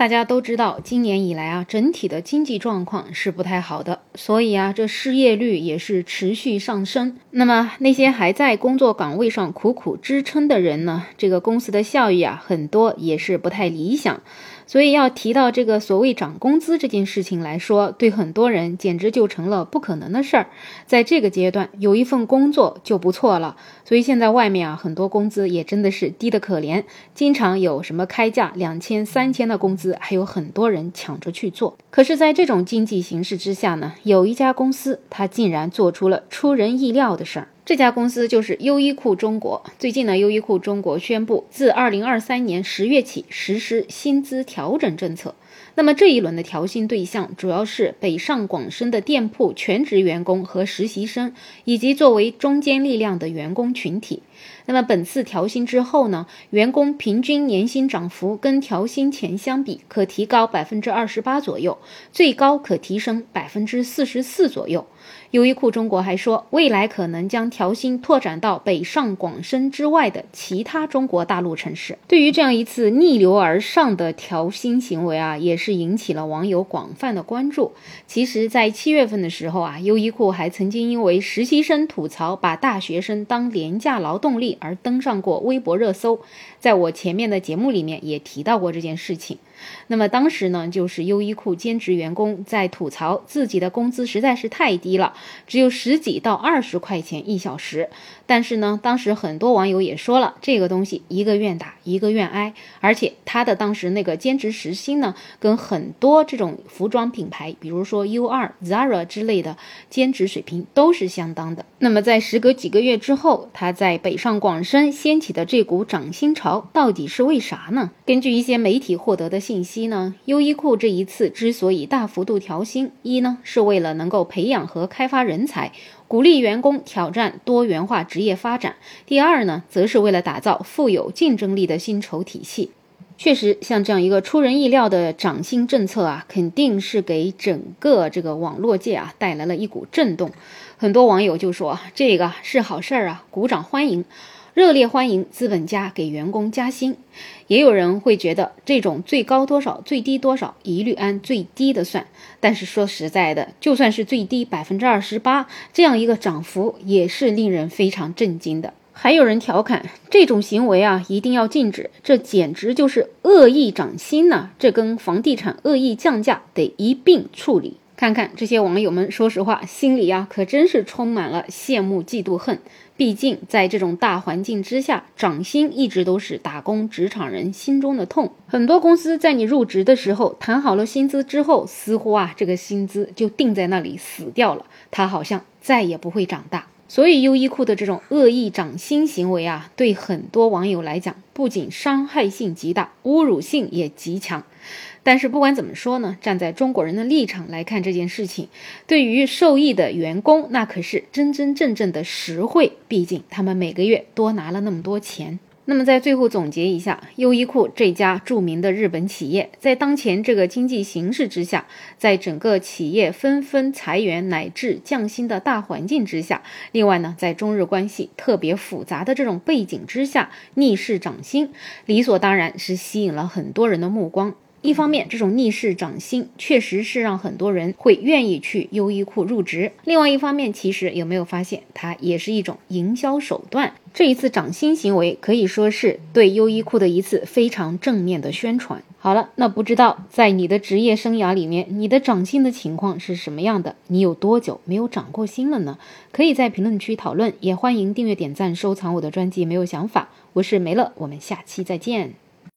大家都知道，今年以来啊，整体的经济状况是不太好的，所以啊，这失业率也是持续上升。那么那些还在工作岗位上苦苦支撑的人呢，这个公司的效益啊，很多也是不太理想。所以要提到这个所谓涨工资这件事情来说，对很多人简直就成了不可能的事儿。在这个阶段，有一份工作就不错了。所以现在外面啊，很多工资也真的是低得可怜，经常有什么开价两千、三千的工资，还有很多人抢着去做。可是，在这种经济形势之下呢，有一家公司，它竟然做出了出人意料的事儿。这家公司就是优衣库中国。最近呢，优衣库中国宣布，自二零二三年十月起实施薪资调整政策。那么这一轮的调薪对象主要是北上广深的店铺全职员工和实习生，以及作为中坚力量的员工群体。那么本次调薪之后呢，员工平均年薪涨幅跟调薪前相比，可提高百分之二十八左右，最高可提升百分之四十四左右。优衣库中国还说，未来可能将调薪拓展到北上广深之外的其他中国大陆城市。对于这样一次逆流而上的调薪行为啊，也是引起了网友广泛的关注。其实，在七月份的时候啊，优衣库还曾经因为实习生吐槽把大学生当廉价劳动动力而登上过微博热搜。在我前面的节目里面也提到过这件事情。那么当时呢，就是优衣库兼职员工在吐槽自己的工资实在是太低了，只有十几到二十块钱一小时。但是呢，当时很多网友也说了，这个东西一个愿打一个愿挨，而且他的当时那个兼职时薪呢，跟很多这种服装品牌，比如说 U 二、Zara 之类的兼职水平都是相当的。那么在时隔几个月之后，他在北上广深掀起的这股涨薪潮到底是为啥呢？根据一些媒体获得的信息呢，优衣库这一次之所以大幅度调薪，一呢是为了能够培养和开发人才。鼓励员工挑战多元化职业发展。第二呢，则是为了打造富有竞争力的薪酬体系。确实，像这样一个出人意料的涨薪政策啊，肯定是给整个这个网络界啊带来了一股震动。很多网友就说这个是好事儿啊，鼓掌欢迎。热烈欢迎资本家给员工加薪，也有人会觉得这种最高多少、最低多少，一律按最低的算。但是说实在的，就算是最低百分之二十八，这样一个涨幅也是令人非常震惊的。还有人调侃这种行为啊，一定要禁止，这简直就是恶意涨薪呐！这跟房地产恶意降价得一并处理。看看这些网友们，说实话，心里啊可真是充满了羡慕、嫉妒、恨。毕竟在这种大环境之下，涨薪一直都是打工职场人心中的痛。很多公司在你入职的时候谈好了薪资之后，似乎啊这个薪资就定在那里死掉了，它好像再也不会长大。所以优衣库的这种恶意涨薪行为啊，对很多网友来讲，不仅伤害性极大，侮辱性也极强。但是不管怎么说呢，站在中国人的立场来看这件事情，对于受益的员工，那可是真真正正的实惠。毕竟他们每个月多拿了那么多钱。那么在最后总结一下，优衣库这家著名的日本企业，在当前这个经济形势之下，在整个企业纷纷裁员乃至降薪的大环境之下，另外呢，在中日关系特别复杂的这种背景之下，逆势涨薪，理所当然是吸引了很多人的目光。一方面，这种逆势涨薪确实是让很多人会愿意去优衣库入职；另外一方面，其实有没有发现，它也是一种营销手段。这一次涨薪行为可以说是对优衣库的一次非常正面的宣传。好了，那不知道在你的职业生涯里面，你的涨薪的情况是什么样的？你有多久没有涨过薪了呢？可以在评论区讨论，也欢迎订阅、点赞、收藏我的专辑。没有想法，我是梅乐，我们下期再见。